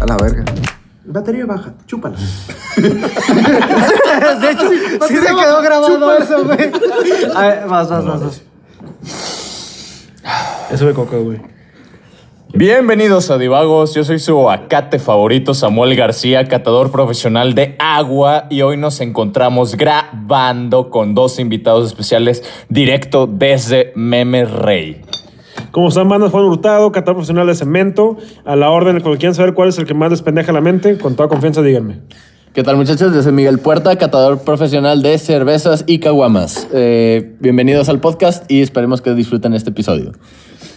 A la verga. Batería baja, chúpala. De hecho, sí se quedó grabado eso, güey. A ver, vas, vas, vas, vas. Eso de coca, güey. Bienvenidos a Divagos, yo soy su acate favorito Samuel García, catador profesional de agua y hoy nos encontramos grabando con dos invitados especiales directo desde Meme Rey. Como están bandas Juan Hurtado, catador profesional de cemento, a la orden, cuando quieran saber cuál es el que más les pendeja la mente, con toda confianza díganme. ¿Qué tal muchachos? Yo soy Miguel Puerta, catador profesional de cervezas y caguamas. Eh, bienvenidos al podcast y esperemos que disfruten este episodio.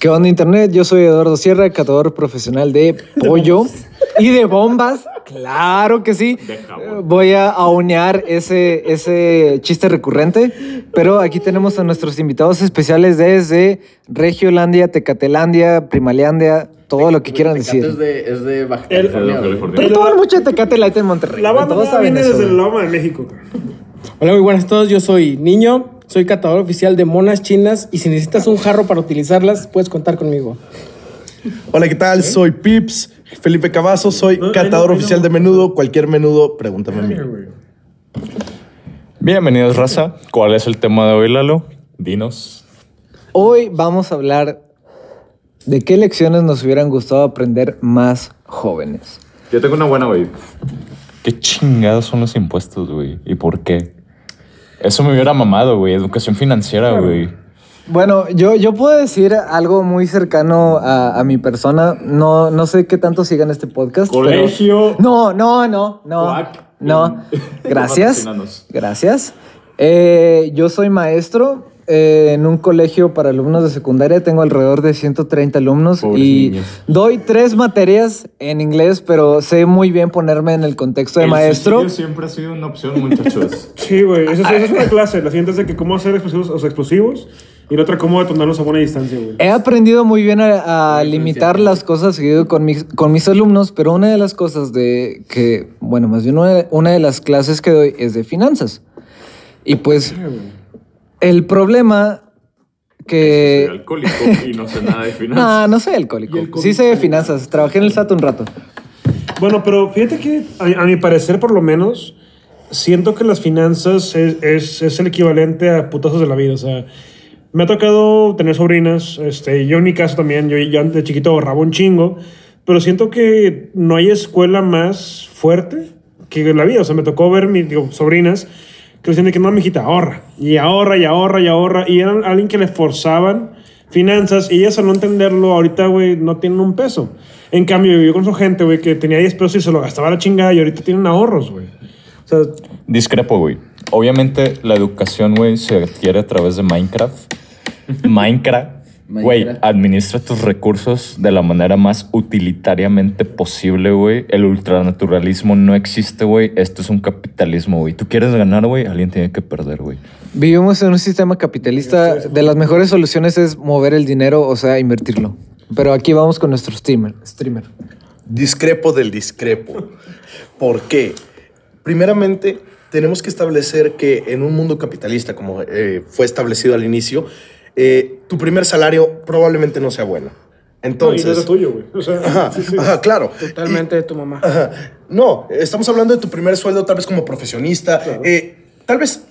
¿Qué onda internet? Yo soy Eduardo Sierra, catador profesional de pollo y de bombas. Claro que sí. Voy a aunear ese, ese chiste recurrente, pero aquí tenemos a nuestros invitados especiales desde Regiolandia, Tecatelandia, Primaleandia, todo lo que quieran Tecate decir. Es de, es de Baja El- California. Pero toman mucho Tecate Light en Monterrey. La banda todos nueva saben viene eso. desde la Loma de México. Hola, muy buenas a todos. Yo soy Niño, soy catador oficial de monas chinas y si necesitas un jarro para utilizarlas, puedes contar conmigo. Hola, ¿qué tal? Soy Pips, Felipe Cavazo, soy catador oficial de menudo. Cualquier menudo, pregúntame a mí. Bienvenidos raza, ¿cuál es el tema de hoy Lalo? Dinos. Hoy vamos a hablar de qué lecciones nos hubieran gustado aprender más jóvenes. Yo tengo una buena, güey. ¿Qué chingados son los impuestos, güey? ¿Y por qué? Eso me hubiera mamado, güey. Educación financiera, güey. Bueno, yo, yo puedo decir algo muy cercano a, a mi persona. No, no sé qué tanto sigan este podcast. pero- Colegio. No, no, no, no. No. Gracias. Gracias. Eh, yo soy maestro eh, en un colegio para alumnos de secundaria. Tengo alrededor de 130 alumnos Pobres y niños. doy tres materias en inglés, pero sé muy bien ponerme en el contexto de El maestro. siempre ha sido una opción, muchachos. Sí, güey. Esa, es- esa es una clase. La siguiente es de que cómo hacer explosivos, o sea, explosivos y la otra cómo detonarlos a buena distancia, güey. He aprendido muy bien a, a limitar las cosas seguido con mis, con mis alumnos, pero una de las cosas de que, bueno, más bien una de, una de las clases que doy es de finanzas. Y pues el problema Soy que... alcohólico y no sé nada de finanzas. No, no soy alcohólico. Sí sé de finanzas. Trabajé en el SAT un rato. Bueno, pero fíjate que a, a mi parecer, por lo menos, siento que las finanzas es, es, es el equivalente a putazos de la vida. O sea, me ha tocado tener sobrinas. Este, yo en mi caso también, yo ya de chiquito ahorraba un chingo. Pero siento que no hay escuela más fuerte que la vida. O sea, me tocó ver mis digo, sobrinas que decían de que no, mijita, ahorra. Y ahorra, y ahorra, y ahorra. Y eran alguien que le forzaban finanzas. Y al no entenderlo, ahorita, güey, no tienen un peso. En cambio, yo con su gente, güey, que tenía 10 pesos y se lo gastaba la chingada. Y ahorita tienen ahorros, güey. O sea, Discrepo, güey. Obviamente la educación, güey, se adquiere a través de Minecraft. Minecraft. Güey, administra tus recursos de la manera más utilitariamente posible, güey. El ultranaturalismo no existe, güey. Esto es un capitalismo, güey. Tú quieres ganar, güey, alguien tiene que perder, güey. Vivimos en un sistema capitalista. De las mejores soluciones es mover el dinero, o sea, invertirlo. Pero aquí vamos con nuestro streamer. streamer. Discrepo del discrepo. ¿Por qué? Primeramente, tenemos que establecer que en un mundo capitalista, como eh, fue establecido al inicio, eh, tu primer salario probablemente no sea bueno. no, y Entonces, no es tuyo, güey. O sea, Ajá, sí, sí. ajá, claro. Totalmente de tu mamá. Ajá. No, estamos hablando de tu primer sueldo, tal vez como profesionista. Eh, tal vez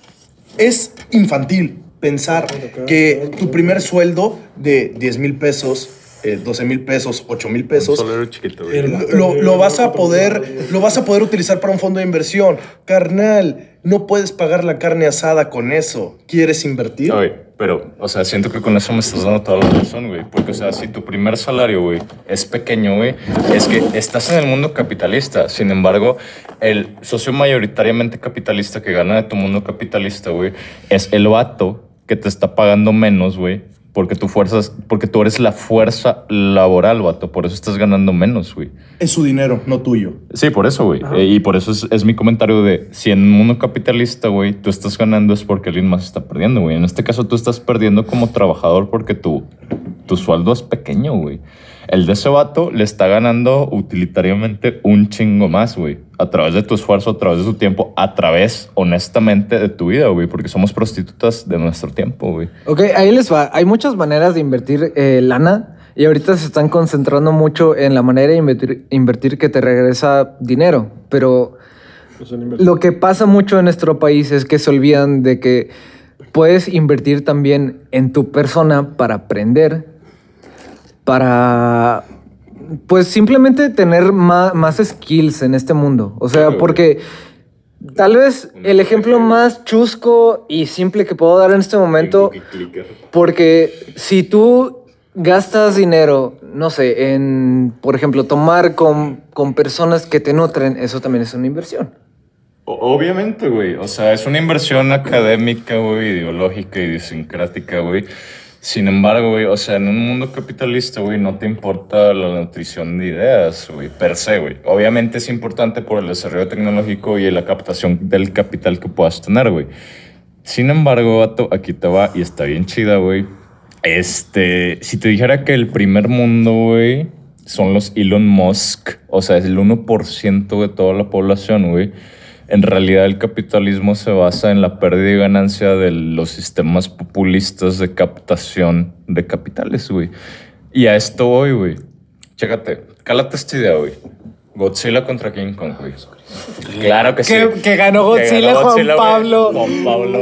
es infantil pensar que tu primer sueldo de 10 mil pesos, eh, 12 mil pesos, 8 mil pesos, chiquito, lo, lo vas a poder, lo vas a poder utilizar para un fondo de inversión. Carnal, no puedes pagar la carne asada con eso. ¿Quieres invertir? Oye, pero, o sea, siento que con eso me estás dando toda la razón, güey. Porque, o sea, si tu primer salario, güey, es pequeño, güey, es que estás en el mundo capitalista. Sin embargo, el socio mayoritariamente capitalista que gana de tu mundo capitalista, güey, es el vato que te está pagando menos, güey, Porque tu fuerzas, porque tú eres la fuerza laboral, vato. Por eso estás ganando menos, güey. Es su dinero, no tuyo. Sí, por eso, güey. Eh, y por eso es, es mi comentario de si en un mundo capitalista, güey, tú estás ganando es porque alguien más está perdiendo, güey. En este caso tú estás perdiendo como trabajador porque tu, tu sueldo es pequeño, güey. El de ese vato le está ganando utilitariamente un chingo más, güey. A través de tu esfuerzo, a través de tu tiempo, a través, honestamente, de tu vida, güey. Porque somos prostitutas de nuestro tiempo, güey. Ok, ahí les va. Hay muchas maneras de invertir eh, lana y ahorita se están concentrando mucho en la manera de invertir, invertir que te regresa dinero. Pero lo que pasa mucho en nuestro país es que se olvidan de que puedes invertir también en tu persona para aprender, para pues simplemente tener más, más skills en este mundo. O sea, porque tal vez el ejemplo más chusco y simple que puedo dar en este momento, porque si tú gastas dinero, no sé, en, por ejemplo, tomar con, con personas que te nutren, eso también es una inversión. Obviamente, güey. O sea, es una inversión académica, güey, ideológica, idiosincrática, güey. Sin embargo, güey, o sea, en un mundo capitalista, güey, no te importa la nutrición de ideas, güey, per se, güey. Obviamente es importante por el desarrollo tecnológico y la captación del capital que puedas tener, güey. Sin embargo, vato, aquí te va y está bien chida, güey. Este, si te dijera que el primer mundo, güey, son los Elon Musk, o sea, es el 1% de toda la población, güey. En realidad el capitalismo se basa en la pérdida y ganancia de los sistemas populistas de captación de capitales, güey. Y a esto voy, güey. Chécate, cálate esta idea, güey. Godzilla contra King Kong, güey. Claro que sí. Que- que ganó Godzilla, Juan. Pablo. Juan Pablo.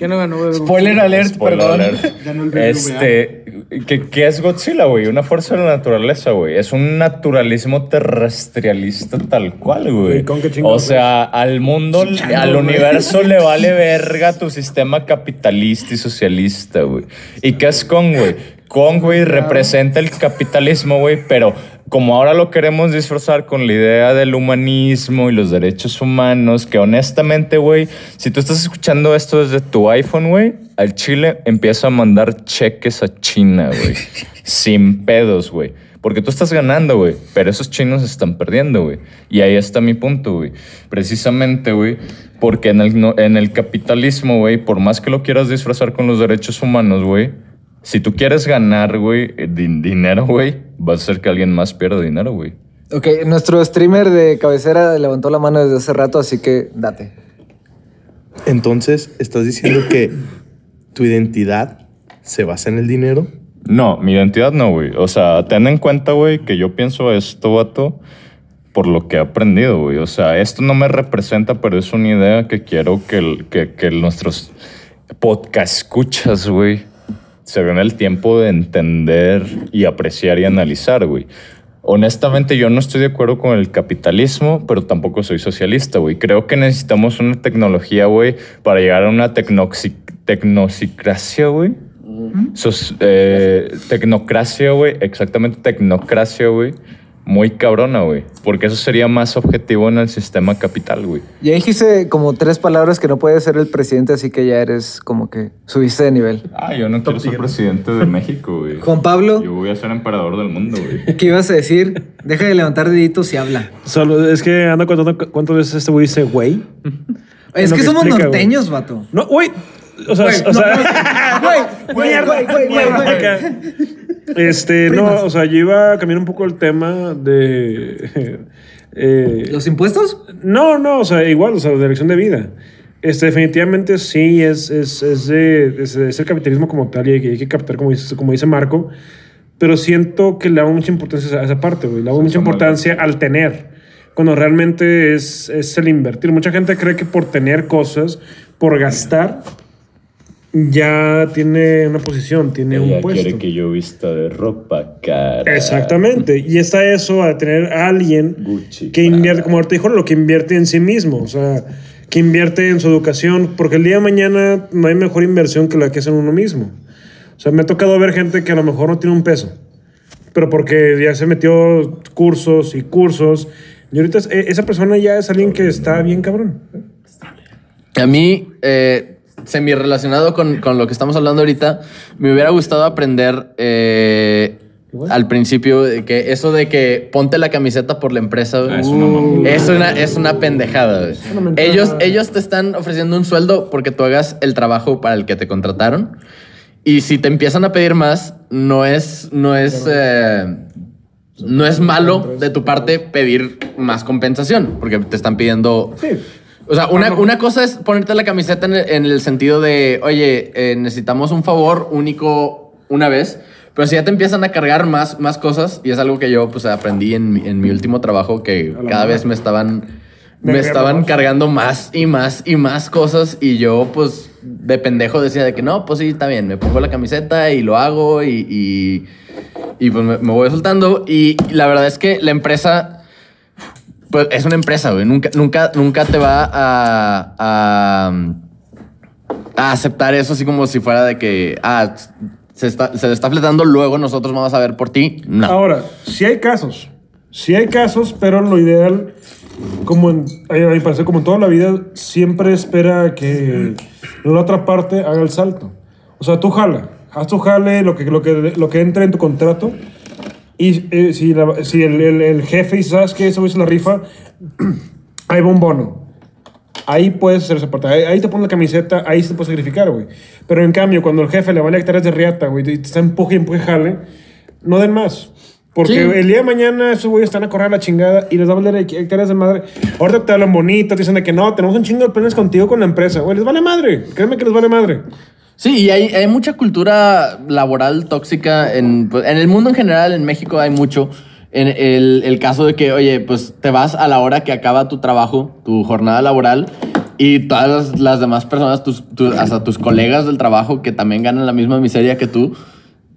¿Qué no ganó? güey? Spoiler alert, Spoiler perdón. alert. Ganó el BBVA. Este, ¿qué, qué es Godzilla, güey? Una fuerza de la naturaleza, güey. Es un naturalismo terrestrialista tal cual, güey. ¿Y con qué chingón, O sea, al mundo, al universo le vale verga tu sistema capitalista y socialista, güey. ¿Y qué es Kong, güey? Kong, güey, representa el capitalismo, güey, pero como ahora lo queremos disfrazar con la idea del humanismo y los derechos humanos, que honestamente, güey, si tú estás escuchando esto desde tu iPhone, güey, al Chile empieza a mandar cheques a China, güey. sin pedos, güey. Porque tú estás ganando, güey, pero esos chinos están perdiendo, güey. Y ahí está mi punto, güey. Precisamente, güey, porque en el, en el capitalismo, güey, por más que lo quieras disfrazar con los derechos humanos, güey, si tú quieres ganar, güey, eh, din- dinero, güey, va a ser que alguien más pierda dinero, güey. Ok, nuestro streamer de cabecera levantó la mano desde hace rato, así que date. Entonces, ¿estás diciendo que tu identidad se basa en el dinero? No, mi identidad no, güey. O sea, ten en cuenta, güey, que yo pienso esto, vato, por lo que he aprendido, güey. O sea, esto no me representa, pero es una idea que quiero que, que, que nuestros podcast escuchas, güey, se den el tiempo de entender y apreciar y analizar, güey. Honestamente, yo no estoy de acuerdo con el capitalismo, pero tampoco soy socialista, güey. Creo que necesitamos una tecnología, güey, para llegar a una tecnocracia, güey. Eh, tecnocracia, güey. Exactamente, tecnocracia, güey. Muy cabrona, güey. Porque eso sería más objetivo en el sistema capital, güey. Ya dijiste como tres palabras que no puedes ser el presidente, así que ya eres como que subiste de nivel. Ah, yo no quiero ser presidente de México, güey. Juan Pablo, Yo voy a ser emperador del mundo, güey. ¿qué ibas a decir? Deja de levantar deditos y habla. Solo es que anda contando cu- cuántas veces este güey dice güey. Es que que somos explica, norteños, vato. No, güey. O sea, o sea, Güey, güey, güey, güey, Este, no, o sea, yo iba a cambiar un poco el tema de. eh, ¿Los impuestos? no, no, o sea, igual, o sea, de elección de vida. Este, definitivamente sí, es, es, es, de- es- es el capitalismo como tal y hay que, hay que captar, como dice, como dice Marco. Pero siento que le hago mucha importancia a esa parte, güey. Le hago mucha importancia al tener. Cuando realmente es, es el invertir. Mucha gente cree que por tener cosas, por gastar, ya tiene una posición, tiene un puesto. yo vista de ropa cara. Exactamente. Y está eso a tener a alguien Gucci, que invierte, como ahorita dijo, lo que invierte en sí mismo. O sea, que invierte en su educación. Porque el día de mañana no hay mejor inversión que la que hace en uno mismo. O sea, me ha tocado ver gente que a lo mejor no tiene un peso. Pero porque ya se metió cursos y cursos. Y ahorita e- esa persona ya es alguien que está bien cabrón. A mí, eh, semi relacionado con, con lo que estamos hablando ahorita, me hubiera gustado aprender eh, al principio de que eso de que ponte la camiseta por la empresa Ah, es una es una, es una pendejada. güey. Ellos, ellos te están ofreciendo un sueldo porque tú hagas el trabajo para el que te contrataron. Y si te empiezan a pedir más, no es, no es, eh, no es malo de tu parte pedir más compensación, porque te están pidiendo. Sí. O sea, una, Ah, una cosa es ponerte la camiseta en el, en el sentido de, oye, eh, necesitamos un favor único una vez, pero si ya te empiezan a cargar más, más cosas, y es algo que yo pues aprendí en, mi- en mi último trabajo, que cada vez me estaban, me Verga, estaban vamos. cargando más y más y más cosas, y yo pues de pendejo decía de que no, pues sí, está bien, me pongo la camiseta y lo hago y, y, y, pues me, me voy soltando, y la verdad es que la empresa... Pues es una empresa, güey. Nunca, nunca, nunca te va a, a, a aceptar eso así como si fuera de que, ah, se, está, se le está fletando, luego nosotros vamos a ver por ti. No. Ahora, sí hay casos. Sí hay casos, pero lo ideal, como en, como en toda la vida, siempre espera que la otra parte haga el salto. O sea, tú jala, haz tu jale, lo que, lo que, lo que en tu contrato. Y eh, si, la- si el, el- el jefe dice, ¿sabes qué? Eso hizo la rifa, ahí va un bono. Ahí puedes hacer esa parte. Ahí, ahí te pones la camiseta, ahí se puede sacrificar, güey. Pero en cambio, cuando el jefe le vale hectáreas de riata, güey, y te está empuje empuje jale, no den más. Porque Sí. el día de mañana esos güeyes están a correr a la chingada y les va a valer hec- hectáreas de madre. Ahorita te hablan bonito, te dicen de que no, tenemos un chingo de planes contigo con la empresa. Güey, les vale madre. Créeme que les vale madre. Sí, y hay, hay mucha cultura laboral tóxica en, pues, en el mundo en general, en México hay mucho. En el, el caso de que, oye, pues te vas a la hora que acaba tu trabajo, tu jornada laboral, y todas las, demás personas, tus, tus- hasta tus colegas del trabajo que también ganan la misma miseria que tú,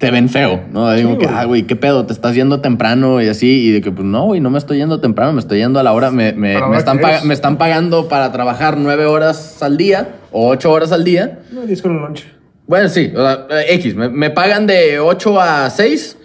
te ven feo, ¿no? Digo que, güey. ah, güey, ¿qué pedo? Te estás yendo temprano y así, y de que, pues no, güey, no me estoy yendo temprano, me estoy yendo a la hora, me, me- A me están, es. me están pagando para trabajar nueve horas al día o ocho horas al día. No, diez con lunch. Bueno, sí, o sea, eh, X, me, me pagan de 8 a 6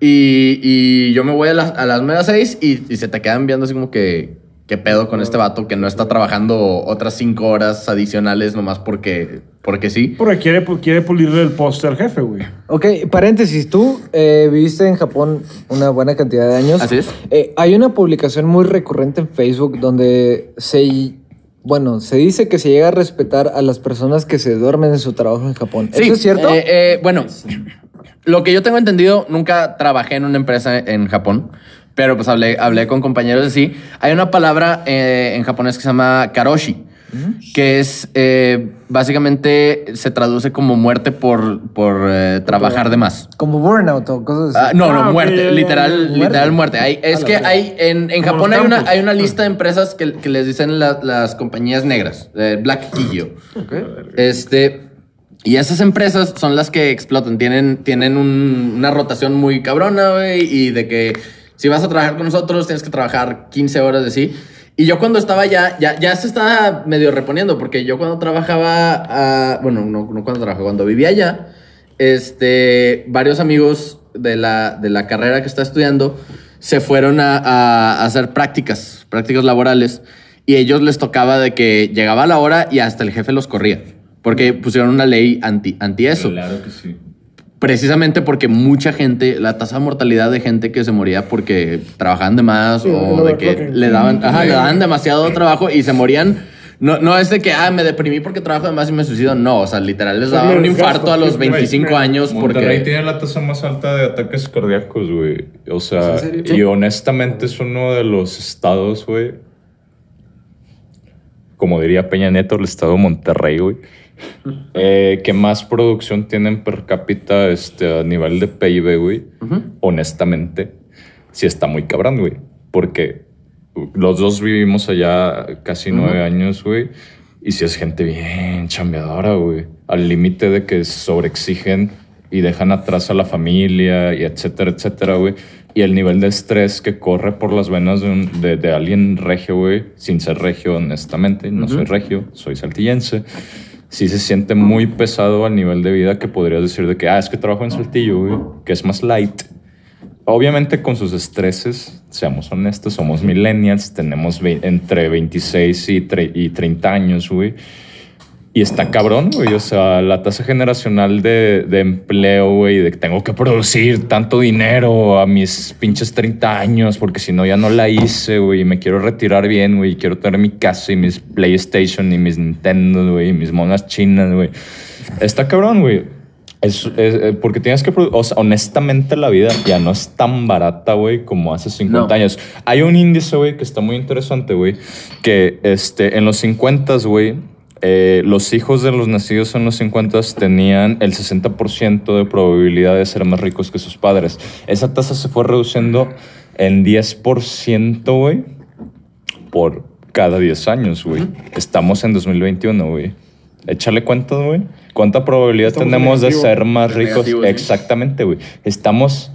y, y yo me voy a las, a las media 6 y, y se te quedan viendo así como que, ¿qué pedo con este vato que no está trabajando otras 5 horas adicionales nomás porque, porque sí? Porque quiere, quiere pulirle el poste al jefe, güey. Ok, paréntesis, tú eh, viviste en Japón una buena cantidad de años. Así es. Eh, hay una publicación muy recurrente en Facebook donde se, bueno, se dice que se llega a respetar a las personas que se duermen en su trabajo en Japón. Sí, ¿Eso es cierto? eh, eh, bueno, lo que yo tengo entendido, nunca trabajé en una empresa en Japón, pero pues hablé, hablé con compañeros así. Hay una palabra eh, en japonés que se llama karoshi, que es eh, básicamente se traduce como muerte por, por eh, trabajar de más. Como burnout o cosas Ah, así. no, Ah, no, ok, muerte, ya, ya, literal. Muerte. literal muerte. Hay- es que hay en, en Japón hay una, hay una lista de empresas que, que les dicen la- las compañías negras, eh, Black Kigyo. Este, y esas empresas son las que explotan, tienen, tienen un- una rotación muy cabrona, güey, y de que si vas a trabajar con nosotros tienes que trabajar 15 horas de sí. Y yo cuando estaba allá, ya, ya se estaba medio reponiendo, porque yo cuando trabajaba, ah, bueno, no, cuando trabajaba, cuando vivía allá, este, varios amigos de la, de la carrera que está estudiando se fueron a, a hacer prácticas, prácticas laborales, y ellos les tocaba de que llegaba la hora y hasta el jefe los corría, porque pusieron una ley anti, anti eso. Claro que sí. Precisamente porque mucha gente, la tasa de mortalidad de gente que se moría porque trabajaban de más Sí, o de que le daban, ajá, le daban demasiado trabajo y se morían. No, no es de que, ah, me deprimí porque trabajo de más y me suicido. No, o sea, literal les daba un infarto a los sí, 25 güey. años Monterrey porque... tiene la tasa más alta de ataques cardíacos, güey. O sea, y honestamente es uno de los estados, güey. Como diría Peña Neto, el estado de Monterrey, güey. Eh, que más producción tienen per cápita este, a nivel de PIB, güey. Honestamente, sí está muy cabrón, güey. Porque los dos vivimos allá casi nueve años, güey. Y si es gente bien chambeadora, güey. Al límite de que sobreexigen y dejan atrás a la familia y etcétera, etcétera, güey. Y el nivel de estrés que corre por las venas de, un- de- de alguien regio, güey, sin ser regio, honestamente. No soy regio, soy saltillense. Sí se siente muy pesado al nivel de vida que podrías decir de que, ah, es que trabajo en Saltillo, güey, que es más light. Obviamente con sus estreses, seamos honestos, somos millennials, tenemos entre 26 y, y 30 años, güey. Y está cabrón, güey. O sea, la tasa generacional de, de empleo, güey, de que tengo que producir tanto dinero a mis pinches 30 años, porque si no ya no la hice, güey. Y me quiero retirar bien, güey. Quiero tener mi casa y mis PlayStation y mis Nintendo, güey. Y mis monas chinas, güey. Está cabrón, güey. Es, es- eh, porque tienes que... O sea, honestamente la vida ya no es tan barata, güey, como hace 50 No. años. Hay un índice, güey, que está muy interesante, güey. Que este, en los 50, güey, eh, los hijos de los nacidos en los 50 tenían el 60% de probabilidad de ser más ricos que sus padres. Esa tasa se fue reduciendo en 10%, güey, por cada 10 años, güey. Estamos en 2021, güey. Échale cuentas, güey. ¿Cuánta probabilidad Estamos tenemos de ser más ricos? negativo, sí. Exactamente, güey. Estamos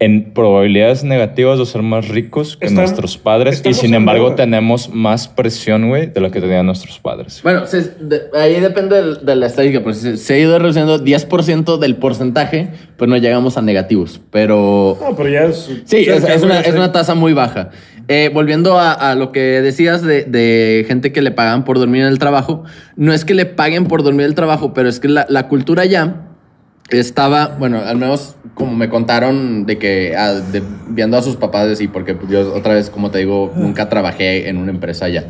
en probabilidades negativas de ser más ricos que nuestros padres y sin embargo tenemos más presión, güey, de la que tenían nuestros padres. Bueno, se- de- ahí depende de, la estadística, pues se, se ha ido reduciendo 10% del porcentaje, pues no llegamos a negativos, pero... No, pero ya es. Sí, es, una, es una tasa muy baja. Eh, volviendo a, a lo que decías de, de gente que le pagan por dormir en el trabajo, no es que le paguen por dormir en el trabajo, pero es que la, la cultura ya estaba, bueno, al menos como me contaron de que ah, de- viendo a sus papás y porque pues, yo otra vez, como te digo, nunca trabajé en una empresa ya.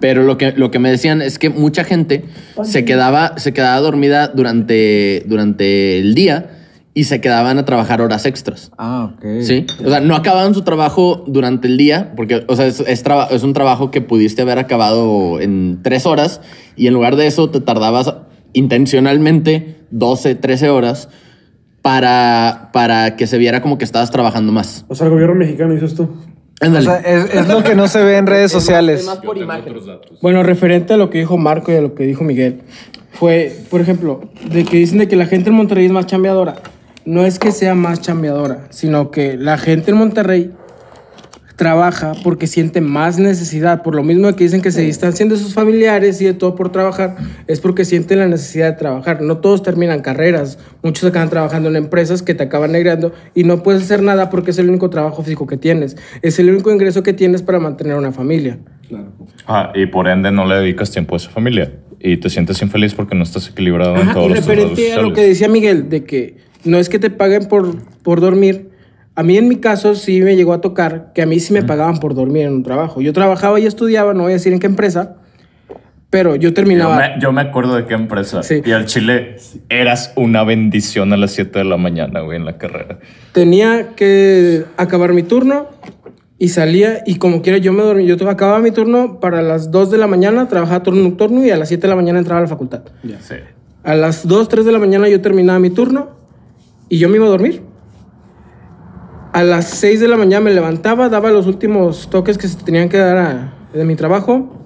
Pero lo que, lo que me decían es que mucha gente se quedaba, se quedaba dormida durante, durante el día y se quedaban a trabajar horas extras. Ah, ok. Sí. O sea, no acababan su trabajo durante el día, porque, o sea, es, es, traba- es un trabajo que pudiste haber acabado en tres horas y en lugar de eso te tardabas intencionalmente 12, 13 horas para, para que se viera como que estabas trabajando más. O sea, el gobierno mexicano dices tú. O Ándale. sea, es, es lo que no se ve en redes sociales. Es más por imagen. Bueno, referente a lo que dijo Marco y a lo que dijo Miguel, fue, por ejemplo, de que dicen de que la gente en Monterrey es más chambeadora. No es que sea más chambeadora, sino que la gente en Monterrey trabaja porque siente más necesidad. Por lo mismo que dicen que se distancian de sus familiares y de todo por trabajar, es porque sienten la necesidad de trabajar. No todos terminan carreras, muchos acaban trabajando en empresas que te acaban negrando y no puedes hacer nada porque es el único trabajo físico que tienes. Es el único ingreso que tienes para mantener una familia. Ah, y por ende no le dedicas tiempo a esa familia. Y te sientes infeliz porque no estás equilibrado en todos y los referente a lo que decía Miguel, de que no es que te paguen por, por dormir. A mí en mi caso sí me llegó a tocar que a mí sí me pagaban por dormir en un trabajo. Yo trabajaba y estudiaba, no voy a decir en qué empresa, pero yo Yo terminaba... me, yo me acuerdo de qué empresa. Sí. Y al Chile eras una bendición a las 7 de la mañana, güey, en la carrera. Tenía que acabar mi turno y salía y como quiera yo me dormía. Yo acababa mi turno para las 2 de la mañana, trabajaba turno nocturno y a las 7 de la mañana entraba a la facultad. Sí. A las 2, 3 de la mañana yo terminaba mi turno y yo me iba a dormir. A las 6 de la mañana me levantaba, daba los últimos toques que se tenían que dar a- de mi trabajo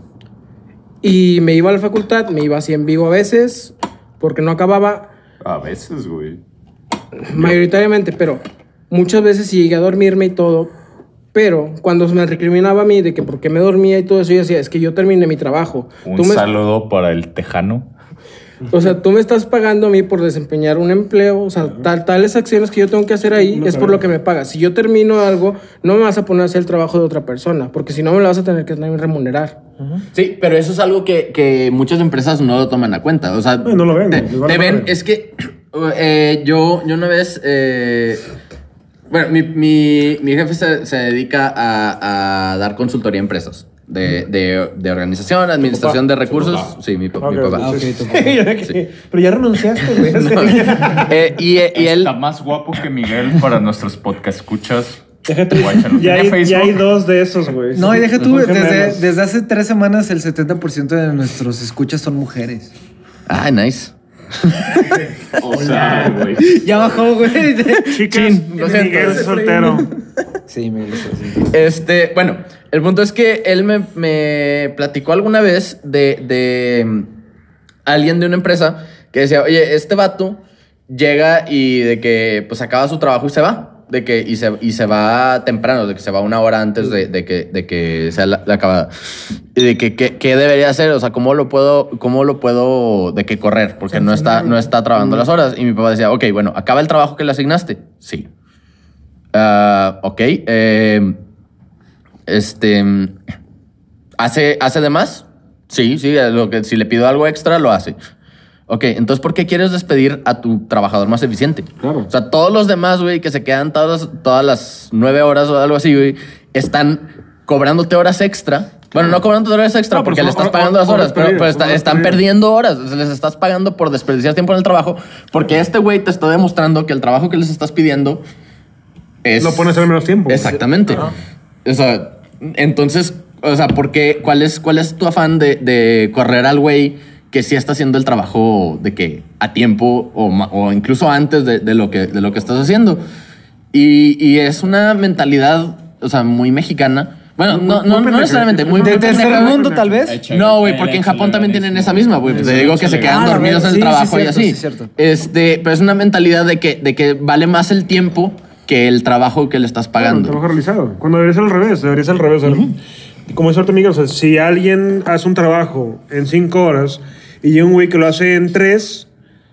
y me iba a la facultad, me iba así en vivo a veces porque no acababa A veces, güey. mayoritariamente, pero muchas veces sí llegué a dormirme y todo. Pero cuando se me recriminaba a mí de que por qué me dormía y todo eso, yo decía, es que yo terminé mi trabajo. Un Tú me- saludo para el tejano. O sea, tú me estás pagando a mí por desempeñar un empleo, o sea, tal, tales acciones que yo tengo que hacer ahí es por lo que me pagas. Si yo termino algo, no me vas a poner a hacer el trabajo de otra persona, porque si no me lo vas a tener que también remunerar. Sí, pero eso es algo que, que muchas empresas no lo toman a cuenta. O sea, no lo ven, Te, ven, es que eh, yo, yo una vez. eh, bueno, mi, mi, mi jefe se, se dedica a, a dar consultoría a empresas. De, de, de organización, administración de recursos. Sí, mi, pa- mi Ok, papá. de que- Pero ya renunciaste, güey. Eh, y, y él. Está más guapo que Miguel para nuestros podcast escuchas. Guáchalo. ya, ¿Tiene hay, ya hay Facebook? dos de esos, güey. No, y deja tú, Son desde, gemelos. desde hace tres semanas el 70% de nuestros escuchas son mujeres. Ah, nice. O sea, güey. Ya bajó, güey. Chicas, lo siento. Miguel es soltero. Sí, me gusta, sí. Este, bueno, el punto es que él me, me platicó alguna vez de, de mm, alguien de una empresa que decía, oye, este vato llega y de que pues acaba su trabajo y se va. De que, y, se, y se va temprano, de que se va una hora antes de, de que, de que sea la, la acabada. Y de que, ¿qué debería hacer? O sea, ¿cómo lo puedo, cómo lo puedo, de que correr? Porque no está, no está trabajando las horas. Y mi papá decía, ok, bueno, ¿acaba el trabajo que le asignaste? Sí. Ah, ok. eh, este. ¿hace, ¿Hace de más? Sí, sí, lo que, si le pido algo extra, lo hace. Ok, entonces, ¿por qué quieres despedir a tu trabajador más eficiente? Claro. O sea, todos los demás, güey, que se quedan todas, todas las nueve horas o algo así, güey, están cobrándote horas extra. Bueno, no cobrándote horas extra No, porque le estás pagando las hor- horas, pero, está- están perdiendo horas. Les estás pagando por desperdiciar tiempo en el trabajo porque este güey te está demostrando que el trabajo que les estás pidiendo es... Lo pones en menos tiempo. Exactamente. O sea, entonces, o sea, ¿por qué? ¿Cuál es, cuál es tu afán de, de correr al güey que sí está haciendo el trabajo de que a tiempo o, incluso antes de, de lo que, de lo que estás haciendo? Y, y es una mentalidad, o sea, muy mexicana. Bueno, no, no, no necesariamente, muy De muy tercer mundo, tal vez. No, güey, porque en Japón también tienen esa misma, güey. Te digo que se quedan Ah, dormidos en el trabajo y así. sí, cierto. Este, pero es una mentalidad de que, de que vale más el tiempo que el trabajo que le estás Claro, pagando. trabajo realizado. Cuando debería ser al revés, debería ser al revés. Como es ahorita, Miguel, o sea, si alguien hace un trabajo en cinco horas y un güey que lo hace en tres,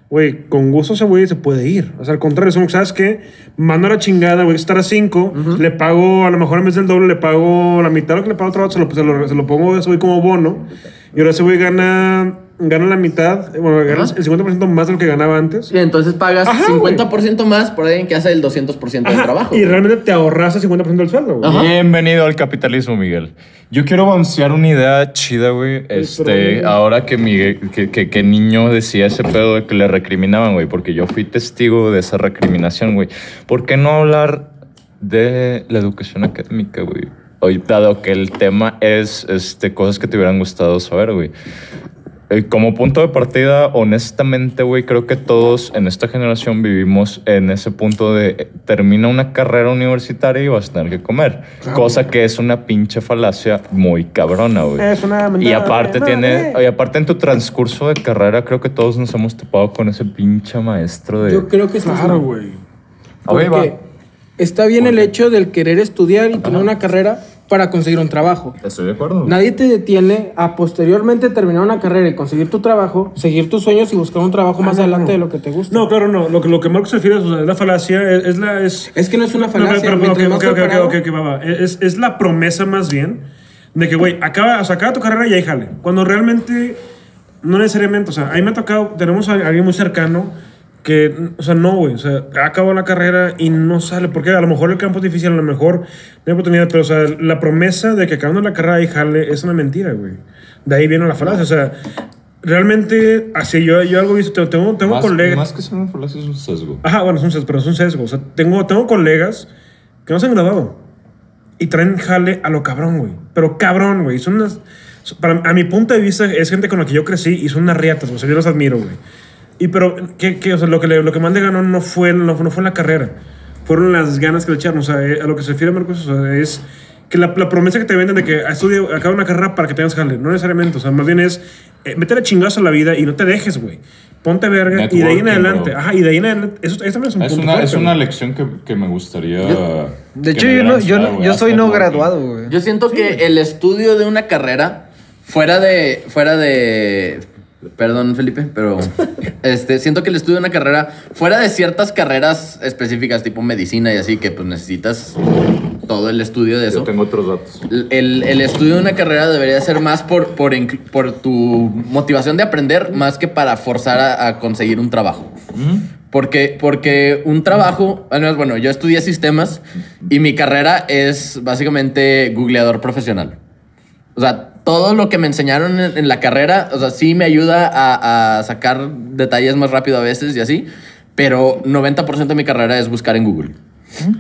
güey, con gusto ese güey se puede ir. O sea, al contrario, es como, ¿sabes qué? Mando a la chingada, voy a estar a cinco, le pago, a lo mejor en vez del doble, le pago la mitad de lo que le pago a otro vato, se lo, se lo, se lo pongo a ese güey como bono. Y ahora ese güey gana, gana la mitad, bueno, gana Ajá. el 50% más de lo que ganaba antes. Y entonces pagas Ajá, 50% más por alguien que hace el 200% del trabajo. y realmente te ahorras el 50% del sueldo, güey. Bienvenido al capitalismo, Miguel. Yo quiero balancear una idea chida, güey. Este, pero- ahora que, Miguel, que, que, que niño decía ese pedo de que le recriminaban, güey, porque yo fui testigo de esa recriminación, güey. ¿Por qué no hablar de la educación académica, güey? Hoy, dado que el tema es este, cosas que te hubieran gustado saber, güey. Eh, Como punto de partida, honestamente, güey, creo que todos en esta generación vivimos en ese punto de eh, termina una carrera universitaria y vas a tener que comer. Cosa que es una pinche falacia muy cabrona, güey. Es una Y aparte tiene, madre. y aparte en tu transcurso de carrera creo que todos nos hemos topado con ese pinche maestro de... Yo creo que estás Claro, güey. Oye, va. Porque está bien el hecho del querer estudiar y tener una carrera para conseguir un trabajo. Estoy de acuerdo. Nadie te detiene a posteriormente terminar una carrera y conseguir tu trabajo, seguir tus sueños y buscar un trabajo más adelante de lo que te gusta. No, claro, no. Lo que, lo que Marcos se refiere o sea, es la falacia, es, es la... Es, Es que no es una No, pero- falacia. pero- pero- mientras ok, más ok, ok, preparado- ok, ok, va, va. Es, es la promesa más bien de que, güey, acaba, o sea, acaba tu carrera y ahí jale. Cuando realmente, no necesariamente, o sea, ahí me ha tocado, tenemos a alguien muy cercano que, o sea, no, güey, o sea, acabó la carrera y no sale, porque a lo mejor el campo es difícil, a lo mejor no hay oportunidad, pero, o sea, la promesa de que acabando la carrera ahí jale es una mentira, güey. De ahí viene la falacia, o sea, realmente, así yo, yo algo visto, tengo, tengo más, colegas... más que ser una falacia es un sesgo. Ajá, bueno, es un sesgo, pero es un sesgo. O sea, tengo, tengo colegas que no se han graduado y traen jale a lo cabrón, güey. Pero cabrón, güey. Son unas. Para, a mi punto de vista, es gente con la que yo crecí y son unas riatas, o sea, yo los admiro, güey. Y pero, ¿qué, qué? O sea, lo que, le- lo que más le ganó no fue, no, no fue la carrera, fueron las ganas que le echaron. O sea, eh, a lo que se refiere Marcos, o sea, es que la, la promesa que te venden de que estudia, acaba una carrera para que tengas jale, no necesariamente. O sea, más bien es eh, métele chingazo a la vida y no te dejes, güey. Ponte verga y de ahí en adelante. bro. Ajá, y de ahí en adelante. Eso, eso también es un Es punto una, fuerte, es una lección que, que me gustaría... De que hecho, yo, no, yo, yo soy no graduado, güey. Yo siento que el estudio de una carrera, fuera de. fuera de. Perdón, Felipe, pero. este, siento que el estudio de una carrera, fuera de ciertas carreras específicas, tipo medicina y así, que pues necesitas todo el estudio de Yo eso. tengo otros datos. El, el estudio de una carrera debería ser más por, por, por tu motivación de aprender, más que para forzar a, a conseguir un trabajo. Porque, porque un trabajo, bueno, yo estudié sistemas y mi carrera es básicamente googleador profesional. O sea, todo lo que me enseñaron en, en la carrera, o sea, sí me ayuda a, a sacar detalles más rápido a veces y así, pero 90% de mi carrera es buscar en Google.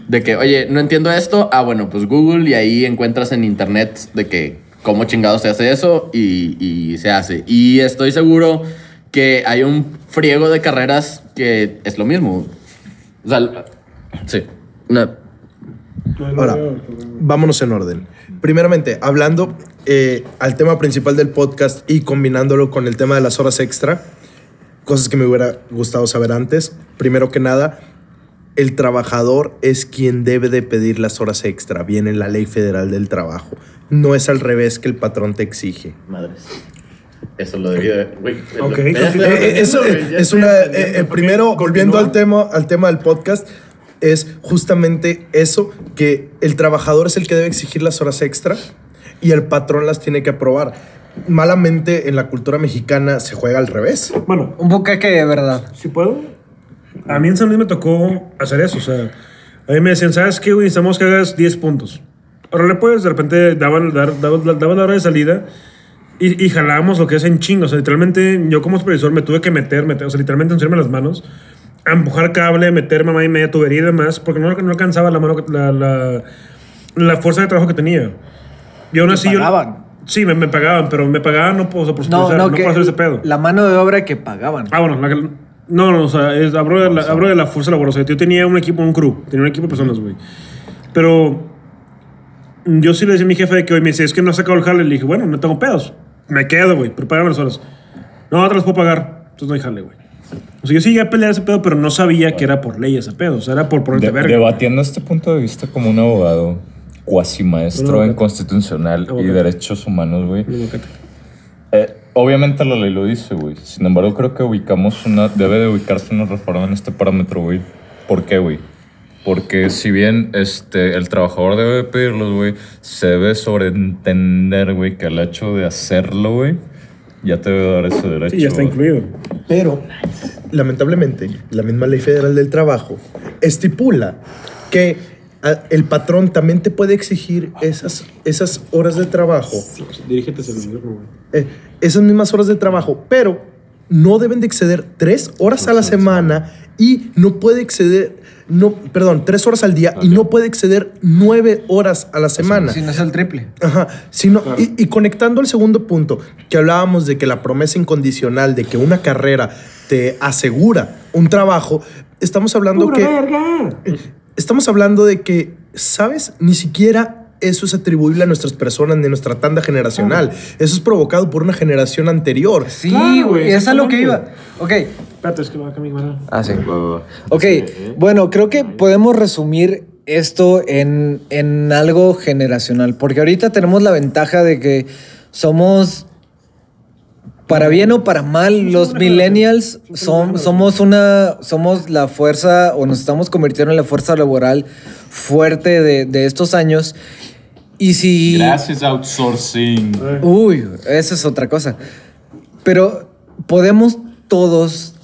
De que, oye, no entiendo esto, ah, bueno, pues Google y ahí encuentras en internet de que cómo chingado se hace eso y, y se hace. Y estoy seguro que hay un friego de carreras que es lo mismo. O sea, sí. No. Ahora, vámonos en orden. Primeramente, hablando eh, al tema principal del podcast y combinándolo con el tema de las horas extra, cosas que me hubiera gustado saber antes. Primero que nada, el trabajador es quien debe de pedir las horas extra. Viene en la ley federal del trabajo. No es al revés que el patrón te exige. Madres. Eso lo debí de... Güey, Ok. ya Eh, Eh, eso es una. eh, eh, primero, volviendo al tema, al tema del podcast, es justamente eso: que el trabajador es el que debe exigir las horas extra y el patrón las tiene que aprobar. malamente en la cultura mexicana se juega al revés. Bueno, Un bucaque de verdad. si puedo. A mí en San Luis me tocó hacer eso. O sea, a mí me decían, ¿sabes qué, güey? Necesitamos que hagas 10 puntos. Ahora le puedes, de repente daban, dar- daban, daban la hora de salida y, y jalábamos lo que es en chingo. O sea, literalmente yo como supervisor me tuve que meter, meter o sea, literalmente ensuciarme las manos, a empujar cable, meter mamá y media tubería y demás, porque no, no alcanzaba la mano, la, la, la fuerza de trabajo que tenía. Y aún así yo- pagaban? Sí, me, me pagaban, pero me pagaban no, o sea, por No, no, no por hacer ese pedo. la mano de obra que pagaban. Ah, bueno, la no, no, o sea, es, hablo, de la, hablo de la fuerza laboral. O sea, yo tenía un equipo, un crew, tenía un equipo de personas, güey. Pero yo sí le decía a mi jefe de que hoy me dice, es que no has sacado el jale. Le dije, bueno, no tengo pedos. Me quedo, güey, pero págame las horas. No, no te las puedo pagar. Entonces no hay jale, güey. O sea, yo sí llegué a pelear ese pedo, pero no sabía que era por ley ese pedo. O sea, era por ponerte De- verga. debatiendo este punto de vista como un abogado cuasi maestro en constitucional y derechos humanos, güey. Eh, obviamente la ley lo dice, güey. Sin embargo, creo que ubicamos una. Debe de ubicarse una reforma en este parámetro, güey. ¿Por qué, güey? Porque si bien este, el trabajador debe de pedirlos, güey, se debe sobreentender, güey, que el hecho de hacerlo, güey, ya te debe dar ese derecho. Sí, ya está incluido. Pero, lamentablemente, la misma ley federal del trabajo estipula que ah, el patrón también te puede exigir esas, esas horas de trabajo, Dirígete el micrófono, güey. eh, esas mismas horas de trabajo, pero no deben de exceder tres horas a la semana y no puede exceder, no, perdón, tres horas al día y no puede exceder nueve horas a la semana. Si no es el triple. Ajá, sino, y, y conectando al segundo punto, que hablábamos de que la promesa incondicional de que una carrera te asegura un trabajo, estamos hablando que... Eh, Estamos hablando de que, ¿sabes? Ni siquiera eso es atribuible a nuestras personas ni a nuestra tanda generacional. Eso es provocado por una generación anterior. Sí, Claro, güey. güey, Es a lo que iba. Ok. Espérate, es que va acá mi mano. Ah, sí. Ok, bueno, creo que podemos resumir esto en, en algo generacional, porque ahorita tenemos la ventaja de que somos, para bien o para mal, los millennials son, somos una, somos la fuerza o nos estamos convirtiendo en la fuerza laboral fuerte de, de estos años. Y si... Gracias, outsourcing. Uy, esa es otra cosa. Pero podemos todos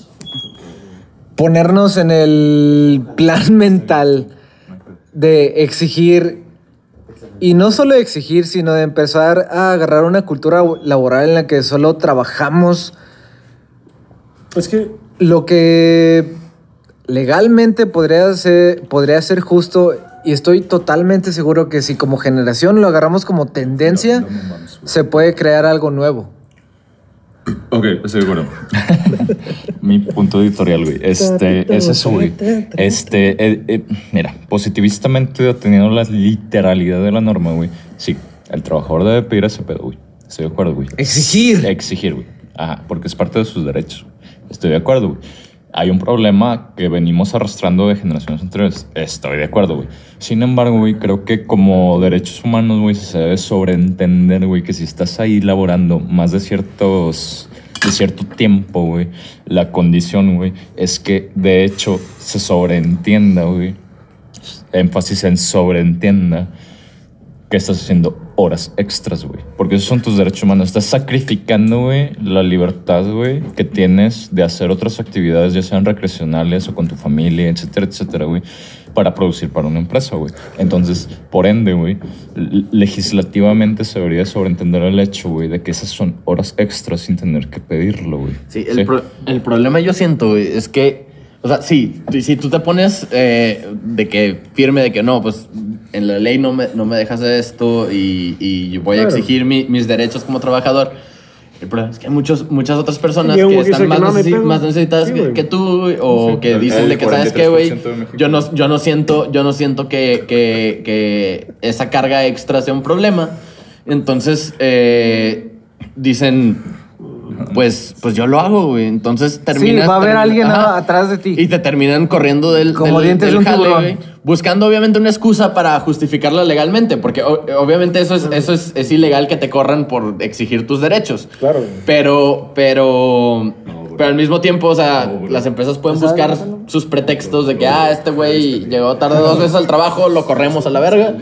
ponernos en el plan mental de exigir, y no solo exigir, sino de empezar a agarrar una cultura laboral en la que solo trabajamos Es que lo que legalmente podría ser, podría ser justo, y estoy totalmente seguro que si como generación lo agarramos como tendencia, se puede crear algo nuevo. Ok, estoy de acuerdo. Mi punto editorial, güey. Este, es eso, güey. Este, eh, eh, mira, positivistamente teniendo la literalidad de la norma, güey. Sí, el trabajador debe pedir ese pedo, güey. Estoy de acuerdo, güey. Exigir. Exigir, güey. Ajá, porque es parte de sus derechos. güey. Estoy de acuerdo, güey. Hay un problema que venimos arrastrando de generaciones anteriores. Estoy de acuerdo, güey. Sin embargo, güey, creo que como derechos humanos, güey, se debe sobreentender, güey, que si estás ahí laborando más de ciertos de cierto tiempo, güey, la condición, güey, es que de hecho se sobreentienda, güey, énfasis en sobreentienda que estás haciendo horas extras, güey. Porque esos son tus derechos humanos. Estás sacrificando, güey, la libertad, güey, que tienes de hacer otras actividades, ya sean recreacionales o con tu familia, etcétera, etcétera, güey, para producir para una empresa, güey. Entonces, por ende, güey, legislativamente se debería sobreentender el hecho, güey, de que esas son horas extras sin tener que pedirlo, güey. Sí, el, pro- el problema yo siento, güey, es que, o sea, sí, si tú te pones eh, de que firme de que no, pues en la ley no me, no me dejas esto y, y yo voy a Claro. exigir mi- mis derechos como trabajador. El problema es que hay muchos, muchas otras personas que que están dice más, que no, más necesitadas Sí, que, que tú, o Sí. que dicen de que, ¿sabes qué, güey? 43% de México. Yo no, yo no siento, yo no siento que, que, que esa carga extra sea un problema. Entonces, eh, dicen, pues, pues yo lo hago, güey. Entonces terminas... sí, va a haber alguien Ajá. atrás de ti. Y te terminan corriendo del, Como del- dientes del de un jale, tiburón. güey, buscando obviamente una excusa para justificarla legalmente, porque o- obviamente eso es, eso es, es ilegal que te corran por exigir tus derechos. Claro, güey. Pero, pero, Pero al mismo tiempo, o sea, las empresas pueden buscar sus pretextos de que, ah, este güey llegó tarde dos veces al trabajo, lo corremos a la verga.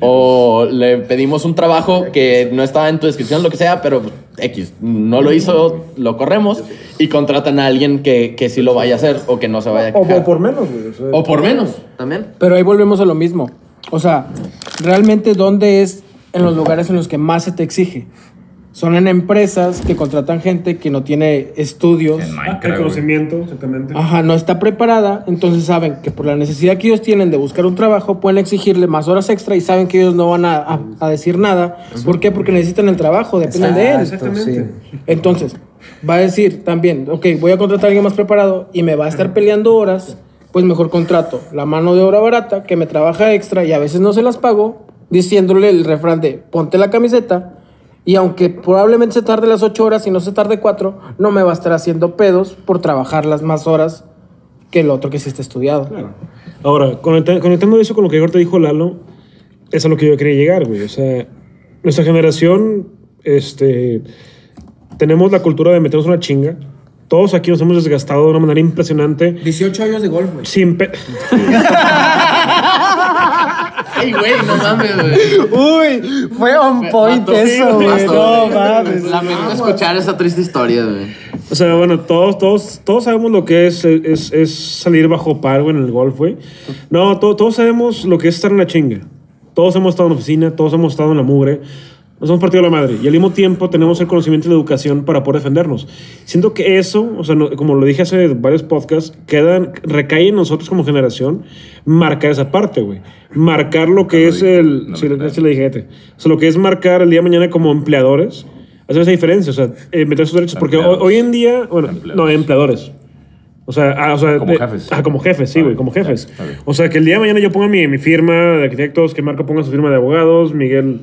O le pedimos un trabajo que no estaba en tu descripción, lo que sea, pero pues, X, no lo hizo, lo corremos y contratan a alguien que, que sí lo vaya a hacer o que no se vaya a O, quejar. o por menos, güey. o sea, O por menos, también. Pero ahí volvemos a lo mismo. O sea, realmente, ¿dónde es en los lugares en los que más se te exige? Son en empresas que contratan gente que no tiene estudios. En el conocimiento, exactamente. Ajá, no está preparada, entonces saben que por la necesidad que ellos tienen de buscar un trabajo, pueden exigirle más horas extra y saben que ellos no van a, a- a decir nada. ¿Por qué? Porque necesitan el trabajo, dependen de él. Exactamente. Entonces, va a decir también, ok, voy a contratar a alguien más preparado y me va a estar peleando horas, pues mejor contrato la mano de obra barata que me trabaja extra y a veces no se las pago, diciéndole el refrán de ponte la camiseta y aunque probablemente se tarde las ocho horas y no se tarde cuatro, no me va a estar haciendo pedos por trabajar las más horas que el otro que sí está estudiado. Ahora, conecta- conectando eso con lo que ahorita dijo Lalo, es a lo que yo quería llegar, güey. O sea, nuestra generación, este, tenemos la cultura de meternos una chinga. Todos aquí nos hemos desgastado de una manera impresionante. 18 años de golf, güey. Sin pe- Ay, güey, no mames, güey. Uy, fue on point Vato, eso, güey. No mames. Lamento escuchar esa triste historia, güey. O sea, bueno, todos, todos, todos sabemos lo que es, es, es salir bajo par, güey, en el golf, güey. No, to- todos sabemos lo que es estar en la chinga. Todos hemos estado en la oficina, todos hemos estado en la mugre. Nos hemos partido la madre. Y al mismo tiempo tenemos el conocimiento y la educación para poder defendernos. Siento que eso, o sea, no- como lo dije hace varios podcasts, quedan, recae en nosotros como generación marcar esa parte, güey. Marcar lo que es el... no sí, lo le- creo. sí le dije, este. O sea, lo que es marcar el día de mañana como empleadores. Hacer esa diferencia, o sea, eh, meter sus derechos. Porque hoy, hoy en día, bueno, Empleados. no, empleadores. O sea, ah, o sea Como jefes. Ah, como jefes, sí, güey, como jefes. O sea, que el día de mañana yo ponga mi, mi firma de arquitectos, que Marco ponga su firma de abogados, Miguel.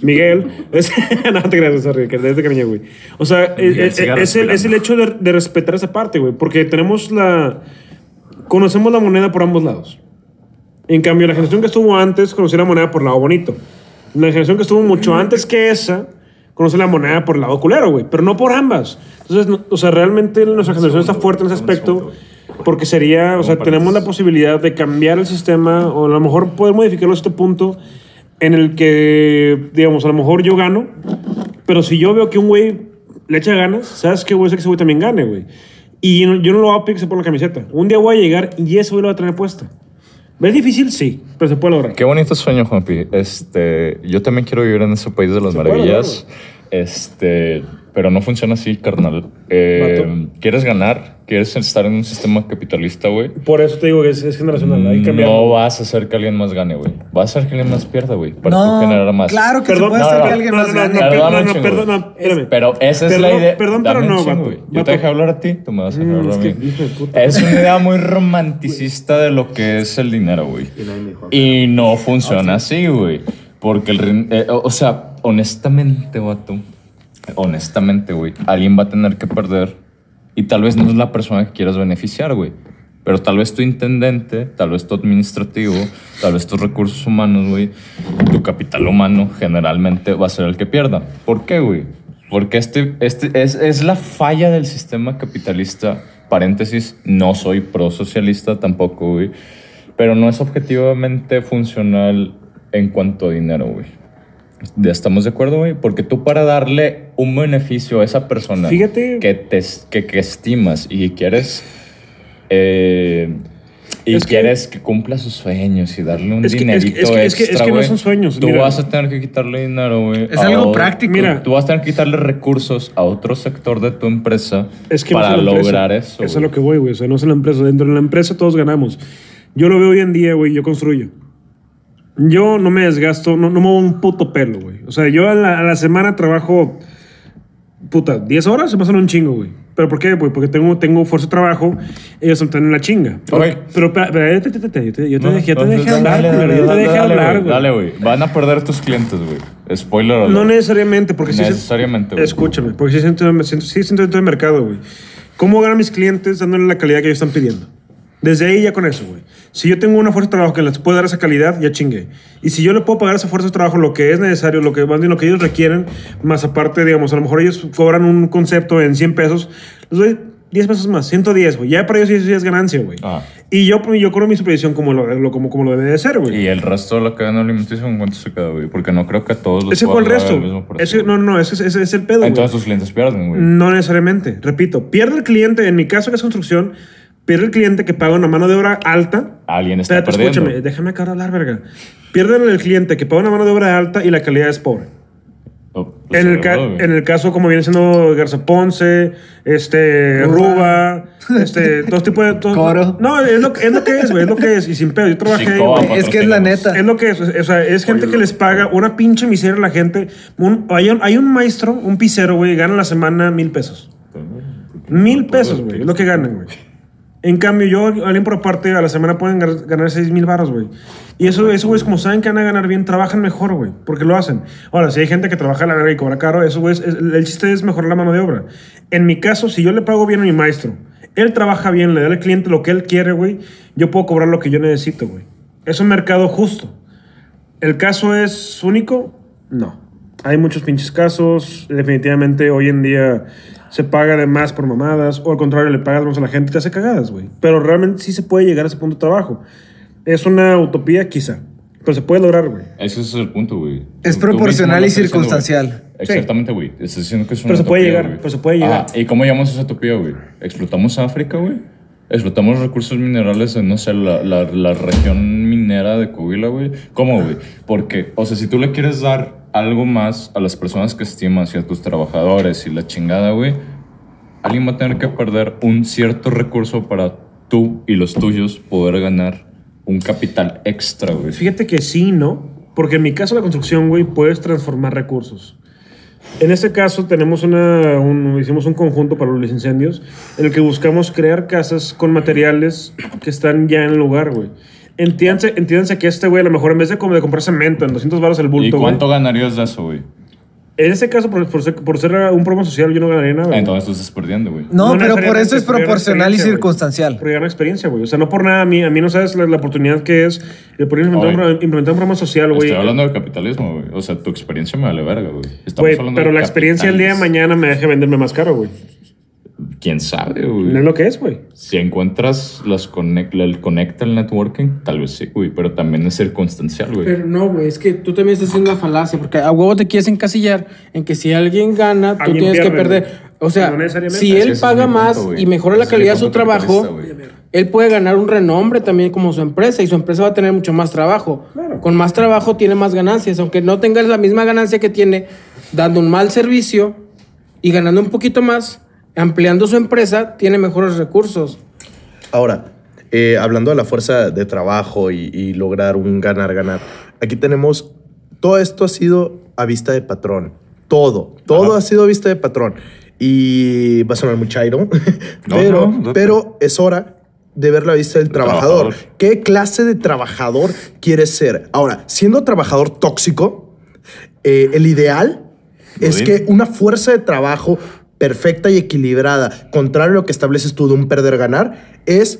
Miguel. Es, no te creas, sorry, que desde cariño, güey. O sea, Miguel, es, siga es el, es el hecho de, de respetar esa parte, güey. Porque tenemos la. Conocemos la moneda por ambos lados. En cambio, la generación que estuvo antes conocía la moneda por el lado bonito. La generación que estuvo mucho antes que esa conoce la moneda por el lado culero, güey. Pero no por ambas. Entonces, no- o sea, realmente nuestra generación está fuerte en ese aspecto. Porque sería, o sea, tenemos la posibilidad de cambiar el sistema o a lo mejor poder modificarlo a este punto en el que, digamos, a lo mejor yo gano, pero si yo veo que un güey le echa ganas, ¿sabes qué? Voy a hacer que ese güey también gane, güey. Y yo no lo voy a pedir que se ponga la camiseta. Un día voy a llegar y ese güey lo va a tener puesta. ¿Es difícil? Sí, pero se puede lograr. Qué bonito sueño, Juanpi. Este, yo también quiero vivir en ese país de las maravillas. Este, pero no funciona así, carnal. Eh. ¿Quieres ganar? ¿Quieres estar en un sistema capitalista, güey? Por eso te digo que es, es generacional. Hay que cambiarlo. No vas a hacer que alguien más gane, güey. Vas a hacer que alguien más pierda, güey. Para No, tú generar más. claro que Perdón, se puede no, hacer no, que alguien no, más no, gane. no, Perdón, per- no, un no, chingo, perdón, no, espérame. Pero esa es Perdón, la idea. perdón, pero no, chingo, vato. güey. Yo te dejé hablar a ti, tú me vas a dejar Mm, hablar a mí. Es una idea muy romanticista de lo que es el dinero, güey. Y no funciona así, güey. Porque el... rin- eh, o o sea, honestamente, vato. Honestamente, güey. Alguien va a tener que perder. Y tal vez no es la persona que quieras beneficiar, güey. Pero tal vez tu intendente, tal vez tu administrativo, tal vez tus recursos humanos, güey. Tu capital humano generalmente va a ser el que pierda. ¿Por qué, güey? Porque este, este es, es la falla del sistema capitalista. Paréntesis, no soy pro socialista tampoco, güey. Pero no es objetivamente funcional en cuanto a dinero, güey. ¿Ya estamos de acuerdo, güey? Porque tú para darle un beneficio a esa persona Fíjate- que, te, que, que estimas y quieres... eh, y Es que- quieres que cumpla sus sueños y darle un Es que- es que- dinerito es que- es que- es extra, que no güey, son sueños, Tú mira. vas a tener que quitarle dinero, güey. Es algo otro- práctico. Mira. Tú vas a tener que quitarle recursos a otro sector de tu empresa Es que no para es la empresa. lograr eso. Eso es güey. lo que voy, güey. O sea, no es la empresa. Dentro de la empresa todos ganamos. Yo lo veo hoy en día, güey. Yo construyo. Yo no me desgasto, no, no me muevo un puto pelo, güey. O sea, yo a la, a la semana trabajo, puta, 10 horas, se pasan un chingo, güey. ¿Pero por qué, güey? Porque tengo, tengo fuerza de trabajo, ellos están en la chinga. Pero, Ok. pero, espera, espera, yo te, te- te- yo te- yo te No, dejé, no, dejé dale, hablar, dale, dale, yo te dejé dale, hablar, güey. Dale, güey. Van a perder tus clientes, güey. Spoiler alert. No necesariamente, porque sí. se- Necesariamente. Escúchame, porque sí siento, siento, sí siento dentro del mercado, güey. ¿Cómo ganan mis clientes dándole la calidad que ellos están pidiendo? Desde ahí ya con eso, güey. Si yo tengo una fuerza de trabajo que les puede dar esa calidad, ya chingue. Y si yo le puedo pagar a esa fuerza de trabajo lo que es necesario, lo que, lo que ellos requieren, más aparte, digamos, a lo mejor ellos cobran un concepto en 100 pesos, les doy 10 pesos más, 110, güey. Ya para ellos sí, sí es ganancia, güey. Ah. Y yo, yo cobro mi supervisión como lo, lo- como, como lo debe de ser, güey. Y el resto de la cadena alimenticia, ¿en cuánto se queda, güey? Porque no creo que a todos los ¿Ese cuál resto? Ese, no, no, ese, ese es el pedo. Entonces tus clientes pierden, güey. No necesariamente. Repito, pierde el cliente, en mi caso que es construcción, pierde el cliente que paga una mano de obra alta. Alguien está Espérate, perdiendo. escúchame, déjame acabar de hablar, verga. Pierden el cliente que paga una mano de obra alta y la calidad es pobre. Oh, pues, En el, verdad, en caso como viene siendo Garza Ponce, este, Ruba, este, todo tipo de... todo- Coro. No, es lo, es lo que es, güey, es lo que es. Y sin pedo, yo trabajé ahí, güey. Es que es la neta. Es lo que es. O sea, es gente que les paga una pinche miseria a la gente. Un- hay, un, hay un maestro, un pisero, güey, gana a la semana mil pesos. Mil pesos, güey. Es lo que ganan, güey. En cambio, yo, alguien por aparte, a la semana pueden ganar seis mil baros, güey. Y eso, eso, güey, es como saben que van a ganar bien, trabajan mejor, güey. Porque lo hacen. Ahora, si hay gente que trabaja a la verga y cobra caro, eso, güey, es- el chiste es mejorar la mano de obra. En mi caso, si yo le pago bien a mi maestro, él trabaja bien, le da al cliente lo que él quiere, güey, yo puedo cobrar lo que yo necesito, güey. Es un mercado justo. ¿El caso es único? No. Hay muchos pinches casos. Definitivamente hoy en día se paga de más por mamadas. O al contrario, le pagas más a la gente y te hace cagadas, güey. Pero realmente sí se puede llegar a ese punto de trabajo. Es una utopía, quizá. Pero se puede lograr, güey. Ese es el punto, güey. Es Tú- proporcional y diciendo, circunstancial. Exactamente, güey. Estás diciendo que es una Pero se puede llegar, pero se puede llegar. Ajá. ¿Y cómo llamamos esa utopía, güey? ¿Explotamos África, güey? ¿Explotamos recursos minerales en, no sé, la, la, la región minera de Coahuila, güey? ¿Cómo, güey? Porque, o sea, si tú le quieres dar algo más a las personas que estimas y a tus trabajadores y la chingada, güey, alguien va a tener que perder un cierto recurso para tú y los tuyos poder ganar un capital extra, güey. Fíjate que sí, ¿no? Porque en mi caso, la construcción, güey, puedes transformar recursos. En este caso, tenemos una, un- hicimos un conjunto para los incendios en el que buscamos crear casas con materiales que están ya en el lugar, güey. Entiéndanse, entiéndanse que este, güey, a lo mejor en vez de, como de comprar cemento en 200 baros el bulto, ¿Y güey, cuánto ganarías de eso, güey? En ese caso, por, por ser, por ser un programa social, yo no ganaría nada. güey. Entonces tú estás perdiendo, güey. No, pero por eso es proporcional y experiencia, güey. circunstancial. Porque gano experiencia, güey. O sea, no por nada, a mí, a mí no sabes la, la oportunidad que es el poder implementar, un, Oye. pro- implementar un programa social, güey. Estoy hablando de capitalismo, güey. O sea, tu experiencia me vale verga, güey. Estamos Güey, hablando pero de la experiencia el día de capitales. mañana me deja venderme más caro, güey. ¿Quién sabe, No es güey? lo que es, güey. Si encuentras las conect el conecta el networking, tal vez sí, güey. Pero también es circunstancial, güey. Pero no, güey, es que tú también estás haciendo una falacia, porque a huevo te quieres encasillar en que si alguien gana, tú Alguien tienes que perder. güey. O sea, No si él paga punto, más güey. y mejora la calidad de su trabajo, güey. él puede ganar un renombre también como su empresa y su empresa va a tener mucho más trabajo. Claro. Con más trabajo tiene más ganancias, aunque no tengas la misma ganancia que tiene dando un mal servicio y ganando un poquito más, ampliando su empresa, tiene mejores recursos. Ahora, eh, hablando de la fuerza de trabajo y, y lograr un ganar-ganar, aquí tenemos, todo esto ha sido a vista de patrón. Todo, todo Ajá. ha sido a vista de patrón. Y va a sonar muy chairo, No, pero, no, date. pero es hora de ver la vista del trabajador. trabajador. ¿Qué clase de trabajador quieres ser? Ahora, siendo trabajador tóxico, eh, el ideal es que una fuerza de trabajo perfecta y equilibrada, contrario a lo que estableces tú de un perder-ganar, es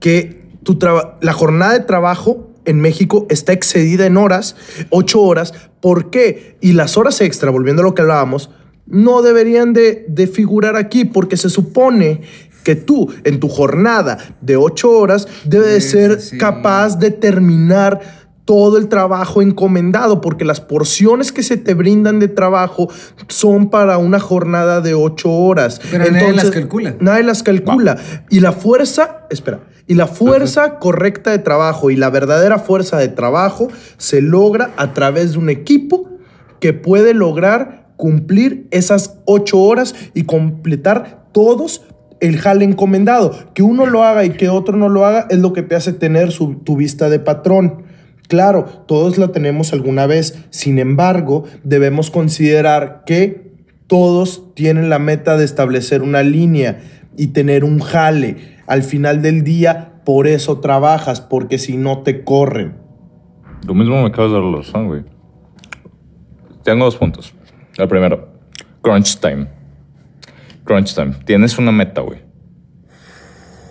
que tu la jornada de trabajo en México está excedida en horas, ocho horas. ¿Por qué? Y las horas extra, volviendo a lo que hablábamos, no deberían de, de figurar aquí porque se supone que tú en tu jornada de ocho horas debe de Sí, ser sí. capaz de terminar todo el trabajo encomendado, porque las porciones que se te brindan de trabajo son para una jornada de ocho horas. Pero nadie las calcula. Nadie las calcula. Y la fuerza, espera, y la fuerza correcta de trabajo y la verdadera fuerza de trabajo se logra a través de un equipo que puede lograr cumplir esas ocho horas y completar todos el jale encomendado. Que uno lo haga y que otro no lo haga es lo que te hace tener su- tu vista de patrón. Claro, todos la tenemos alguna vez. Sin embargo, debemos considerar que todos tienen la meta de establecer una línea y tener un jale. Al final del día, por eso trabajas, porque si no te corren. Lo mismo me acabas de dar la razón, güey. Tengo dos puntos. El primero, crunch time. Crunch time. Tienes una meta, güey.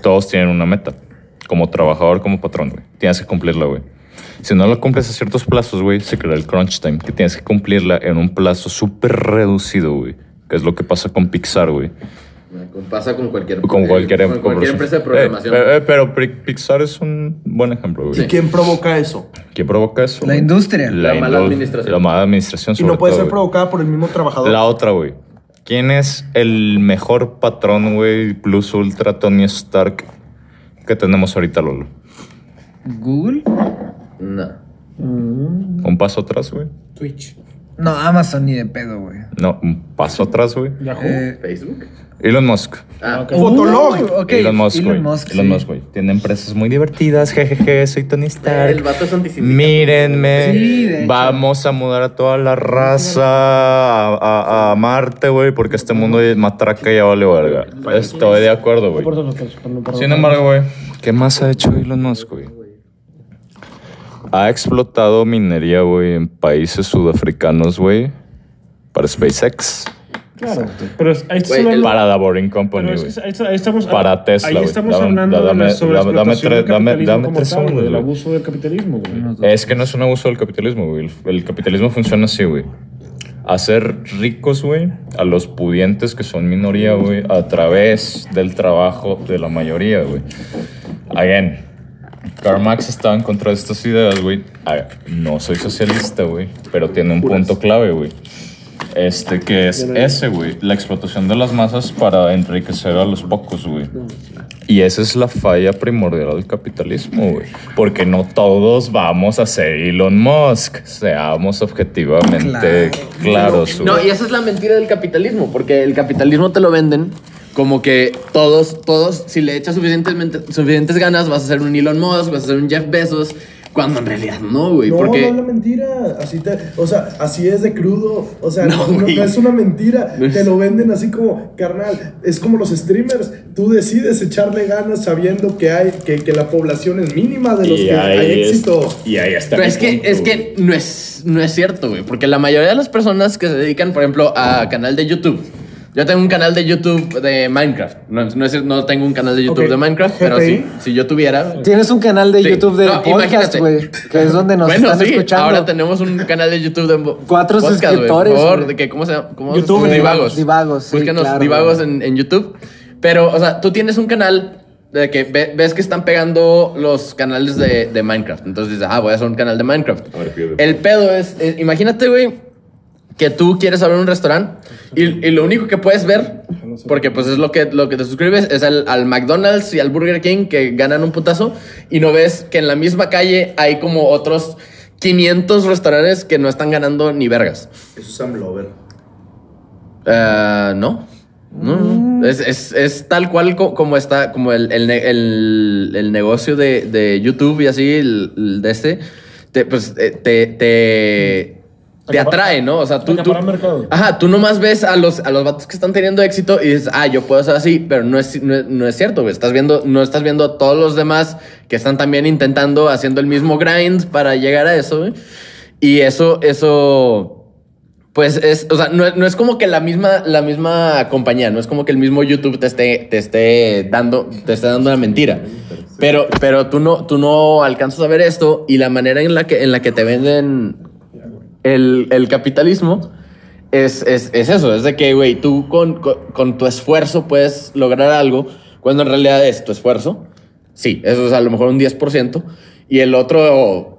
Todos tienen una meta. Como trabajador, como patrón, güey. Tienes que cumplirla, güey. Si no la cumples a ciertos plazos, güey, se crea el crunch time, que tienes que cumplirla en un plazo súper reducido, güey. Que es lo que pasa con Pixar, güey. Pasa con cualquier, Con cualquier, con cualquier empresa de Eh, programación. eh, eh, pero Pi- Pixar es un buen ejemplo, güey. ¿Y quién provoca eso? ¿Quién provoca eso? La industria. La mala administración. La mala administración, Y sobre no puede todo, ser güey. provocada por el mismo trabajador. La otra, güey. ¿Quién es el mejor patrón, güey, plus ultra Tony Stark que tenemos ahorita, Lolo? ¿Google? No. Un paso atrás, güey. Twitch. No, Amazon ni de pedo, güey. No, un paso atrás, güey. Yahoo. Eh, Facebook. Elon Musk. Ah, Fotolog. uh, ok, Elon Musk, Elon. Musk, Elon. Musk, güey. Tiene empresas muy divertidas. Jejeje, soy Tony Stark. el vato es antisindicato. Mírenme. Sí. Vamos a mudar a toda la raza a, a- a Marte, güey, porque este mundo de matraca ya vale verga. Estoy de acuerdo, güey. Sin embargo, güey, ¿qué más ha hecho Elon Musk, güey? Ha explotado minería, güey, en países sudafricanos, güey, para SpaceX, Claro. Pero es- ahí Güey, hablando- para The Boring Company, pero es güey. que ahí, está- ahí estamos Para Tesla, Ahí estamos Dame- hablando de dame- la sobreexplotación dame del dame- tal, del güey. abuso del capitalismo, güey. Es que no es un abuso del capitalismo, güey. El, el capitalismo funciona así, güey. Hacer ricos, güey, a los pudientes que son minoría, güey, a través del trabajo de la mayoría, güey. Again, Karl Marx estaba en contra de estas ideas, güey. Ah, No soy socialista, güey, pero tiene un punto clave, güey. Este, que es ese, güey. La explotación de las masas para enriquecer a los pocos, güey. Y esa es la falla primordial del capitalismo, güey. Porque no todos vamos a ser Elon Musk. Seamos objetivamente claros, güey. No, y esa es la mentira del capitalismo, porque el capitalismo te lo venden como que todos, todos, si le echas suficientemente, suficientes ganas, vas a ser un Elon Musk, vas a ser un Jeff Bezos, cuando en realidad no, güey. No, porque no es la mentira. Así te, o sea, así es de crudo. O sea, No, es una mentira. No es- Te lo venden así como, carnal. Es como los streamers. Tú decides echarle ganas sabiendo que hay, que, que la población es mínima de los Y que hay es- éxito. y ahí está. Pero es que, es güey. que no es, no es cierto, güey. Porque la mayoría de las personas que se dedican, por ejemplo, a canal de YouTube. Yo tengo un canal de YouTube de Minecraft. No, no, es- no tengo un canal de YouTube Ok. de Minecraft, pero GPI. si, si yo tuviera. Tienes un canal de Sí. YouTube de No, podcast, imagínate. güey, que es donde nos bueno, están sí, escuchando. ahora tenemos un canal de YouTube de Cuatro podcast, suscriptores, Por favor, güey. de que, ¿cómo se llama? ¿Cómo YouTube, se- Divagos. Divagos, sí, Búscanos claro, Divagos en, en YouTube. Pero, o sea, tú tienes un canal de que ve- ves que están pegando los canales de, de Minecraft. Entonces dices, ah, voy a hacer un canal de Minecraft. A ver. El pedo es, eh, imagínate, güey, que tú quieres abrir un restaurante y, y lo único que puedes ver, porque pues es lo que, lo que te suscribes, es al, al McDonald's y al Burger King que ganan un putazo y no ves que en la misma calle hay como otros 500 restaurantes que no están ganando ni vergas. Eso es Sam Lover. Eh, no. No, no. Es, es- es tal cual co- como está, como el, el el- el negocio de, de YouTube y así, de este, te, pues eh, te, te, te atrae, ¿no? O sea, tú, tú, ajá, tú nomás ves a los, a los vatos que están teniendo éxito y dices, ah, yo puedo ser así, pero no es, no, no es cierto, güey. Estás viendo, no estás viendo a todos los demás que están también intentando, haciendo el mismo grind para llegar a eso, güey. Y eso, eso, pues es, o sea, no, es- no es como que la misma, la misma compañía, no es como que el mismo YouTube te esté, te esté dando, te esté dando una mentira. Pero, pero tú no, tú no alcanzas a ver esto y la manera en la que, en la que te venden el, el capitalismo es, es, es eso, es de que, güey, tú con, con, con tu esfuerzo puedes lograr algo cuando en realidad es tu esfuerzo. Sí, eso es a lo mejor un 10%. Y el otro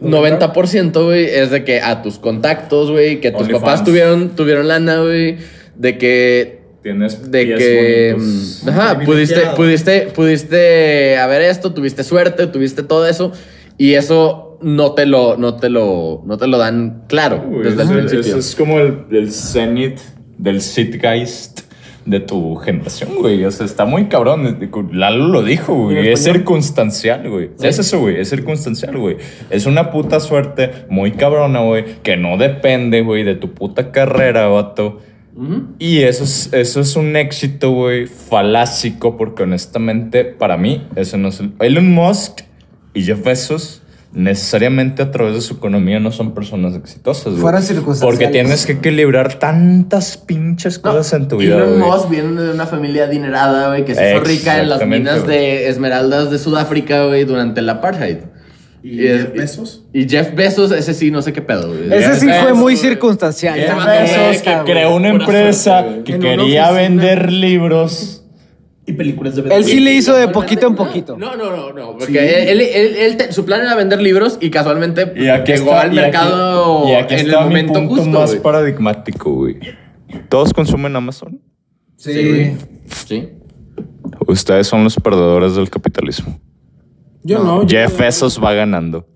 90%, güey, es de que a tus contactos, güey, que tus papás tuvieron, tuvieron lana, güey, de que Tienes de que bonitos. mm, ajá, pudiste, pudiste, pudiste haber esto, tuviste suerte, tuviste todo eso y eso no te lo, no te lo, no te lo dan claro Uy, desde el principio. es como el, el zenith del zeitgeist de tu generación, güey. O sea, está muy cabrón. Lalo lo dijo, güey. Es circunstancial, güey. Es eso, güey. Es circunstancial, güey. Es una puta suerte muy cabrona, güey, que no depende, güey, de tu puta carrera, vato. Y eso es, eso es un éxito, güey, falásico, porque honestamente, para mí, eso no es el... Elon Musk y Jeff Bezos necesariamente a través de su economía no son personas exitosas, güey. Fueron circunstanciales. Porque tienes que equilibrar tantas pinches cosas en tu vida, Elon. Musk viene de una familia adinerada, güey, que se hizo rica en las minas güey. de esmeraldas de Sudáfrica, güey, durante el apartheid. ¿Y Jeff Bezos? Y Jeff Bezos, ese sí, no sé qué pedo, güey. Ese sí fue muy circunstancial. Jeff Bezos, beca, que creó una empresa que quería vender libros. Y películas de Él sí le hizo de poquito en poquito. No, no, no, no. Porque él, él- su plan era vender libros y casualmente Y aquí llegó está, al y aquí- mercado y aquí en el momento punto justo. más paradigmático, güey. ¿Todos consumen Amazon? Sí. Sí. Ustedes son los perdedores del capitalismo. Yo no. yo- Jeff Bezos va ganando.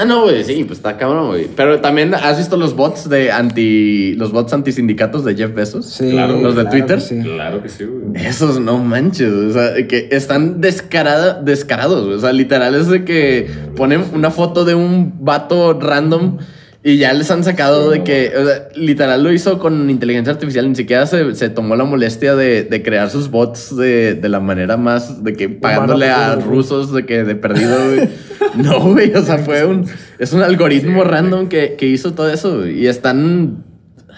Ah, no, güey, sí, pues está cabrón, güey. Pero también, ¿has visto los bots de anti. los bots antisindicatos de Jeff Bezos? Sí, Los de claro Twitter. que sí. Claro que sí, güey. Esos no manches, o sea, que están descarada, descarados, güey. o sea, literal es de que ponen una foto de un vato random y ya les han sacado de que, o sea, literal lo hizo con inteligencia artificial, ni siquiera se, se tomó la molestia de, de crear sus bots de, de la manera más, de que pagándole a rusos de que de perdido, güey. No, güey, o sea, fue un, es un algoritmo random que, que hizo todo eso, güey, y están,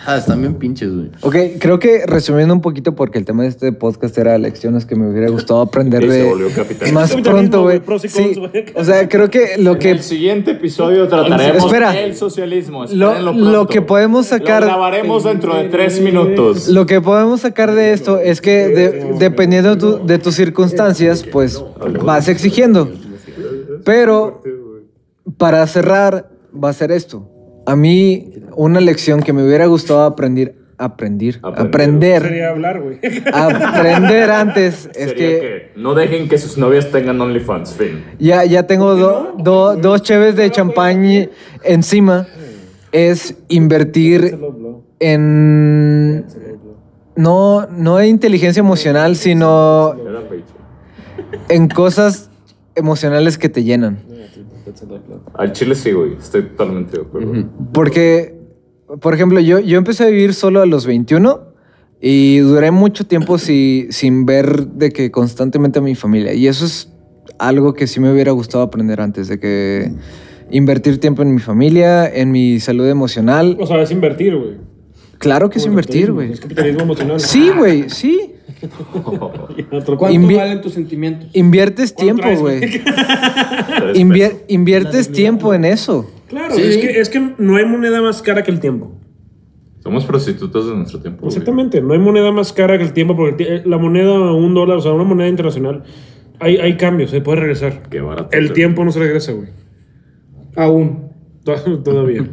ah, están bien pinches, güey. Ok, creo que resumiendo un poquito, porque el tema de este podcast era lecciones que me hubiera gustado aprender se de volvió capitalista. más pronto, güey. Sí, o sea, creo que lo En que el siguiente episodio trataremos Espera. el socialismo. Lo- lo que podemos sacar- Lo grabaremos dentro de tres minutos. Lo que podemos sacar de esto es que de- dependiendo tu- de tus circunstancias, pues vas exigiendo. Pero para cerrar, va a ser esto. A mí, una lección que me hubiera gustado aprender, aprender, Aprender. aprender, Sería hablar, güey. aprender antes, es Sería que que no dejen que sus novias tengan OnlyFans. Fin. ya, ya tengo do- do- dos cheves de champaña encima. Es invertir en... No, no en inteligencia emocional, sino en cosas emocionales que te llenan. Al chile sí, güey. Estoy totalmente de acuerdo. Porque, por ejemplo, yo, yo empecé a vivir solo a los 21 y duré mucho tiempo si- sin ver de que constantemente a mi familia. Y eso es algo que sí me hubiera gustado aprender antes, de que invertir tiempo en mi familia, en mi salud emocional. O sea, es invertir, güey. Claro que es invertir, güey. Es capitalismo emocional. Sí, güey, sí. ¿Cuánto Invi- valen tus sentimientos? Inviertes tiempo, güey. Invier- inviertes tiempo en eso. Claro, Sí. es, que, es que no hay moneda más cara que el tiempo. Somos prostitutas de nuestro tiempo. güey. Exactamente, no hay moneda más cara que el tiempo, porque ti- la moneda a un dólar, o sea, una moneda internacional, hay, hay cambios, se puede regresar. Qué barato. El tiempo no se regresa, güey. Aún. To- Todavía.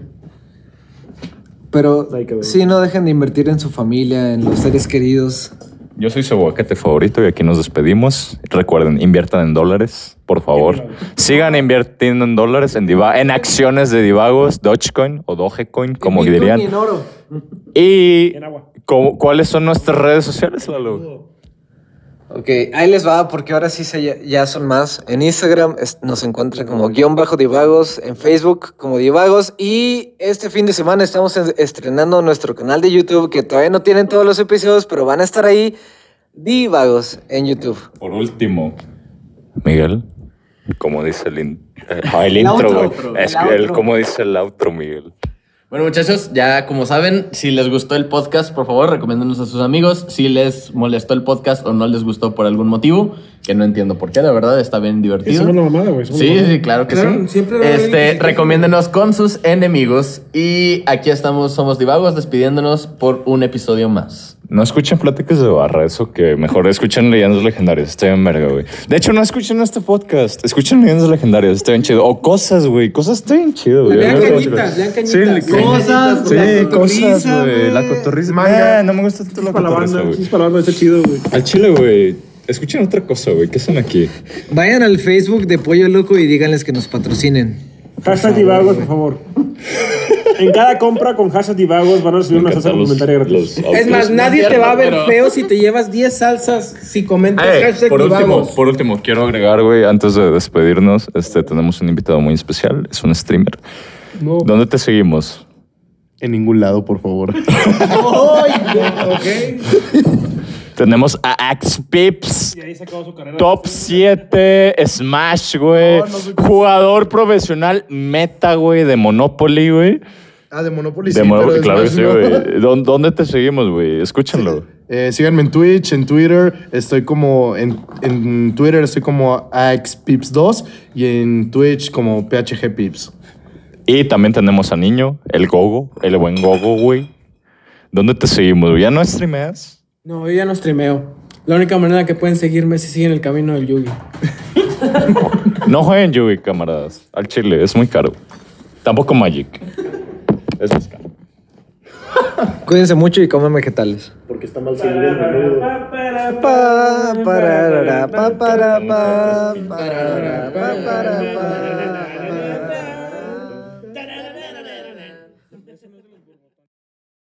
Pero sí, no dejen de invertir en su familia, en los seres queridos. Yo soy su aguacate favorito y aquí nos despedimos. Recuerden, inviertan en dólares, por favor. Sigan invirtiendo en dólares, en, diva- en acciones de divagos, Dogecoin o Dogecoin, como dirían. oro. Y En agua. ¿cómo- ¿cuáles son nuestras redes sociales, Lalo? Ok, ahí les va porque ahora sí se ya, son más. En Instagram es- nos encuentran como guion bajo divagos, en Facebook como divagos y este fin de semana estamos en- estrenando nuestro canal de YouTube que todavía no tienen todos los episodios, pero van a estar ahí divagos en YouTube. Por último, Miguel, como dice el, in- eh, el El intro, el el, outro. como dice el outro, Miguel. Bueno, muchachos, ya como saben, si les gustó el podcast, por favor, recomiéndenos a sus amigos. Si les molestó el podcast o no les gustó por algún motivo, que no entiendo por qué, la verdad, está bien divertido. Somos la mamada, güey. Sí, mamada. sí, claro que Claro, sí. siempre que este, queje. recomiéndenos con sus enemigos. Y aquí estamos, somos divagos, despidiéndonos por un episodio más. No escuchen pláticas de barra, eso que mejor escuchen leyendas legendarias, está bien verga, güey. De hecho, no escuchen este podcast, escuchen leyendas legendarias, está bien chido. O cosas, güey, cosas está bien chido, güey. Lean cañitas, lean cañitas. Sí, Cosas, Sí, la cosas, cotorriza, güey. La cotorriza. Manga. Ah, no me gusta tanto la cotorriza, güey. sí, para la banda, está chido, güey. Al chile, güey. Escuchen otra cosa, güey. ¿Qué hacen aquí? Vayan al Facebook de Pollo Loco y díganles que nos patrocinen. Hashtag divagos, por favor. en cada compra con hashtag divagos van a recibir una salsa complementaria gratis. Es más, nadie te va a ver feo si te llevas 10 salsas si comentas hashtag por, último, divagos. por último, quiero agregar, güey, antes de despedirnos, este, tenemos un invitado muy especial, es un streamer. ¿Dónde te seguimos? En ningún lado, por favor. Tenemos a Axe Pips. Y ahí se acabó su carrera. Top 7 Smash, güey. Jugador profesional meta, güey, de Monopoly, güey. Ah, de Monopoly De sí, Monopoly, pero claro que Smash sí, güey. ¿Dó- ¿Dónde te seguimos, güey? Escúchanlo. Eh, síganme en Twitch, en Twitter. Estoy como. En, en Twitter estoy como AXPips2 y en Twitch como PHGPips. Y también tenemos a Niño, el Gogo, el buen Gogo, güey. ¿Dónde te seguimos? güey? ¿Ya no streameas? No, yo ya no streameo. La única manera que pueden seguirme es si siguen el camino del Yugi. No jueguen Yugi, camaradas. Al chile, es muy caro. Tampoco Magic. Es más caro. Cuídense mucho y comen vegetales. Porque está mal seguido el menú. Pa, pararara, pa, para, pa, pararara, pa, para, pa.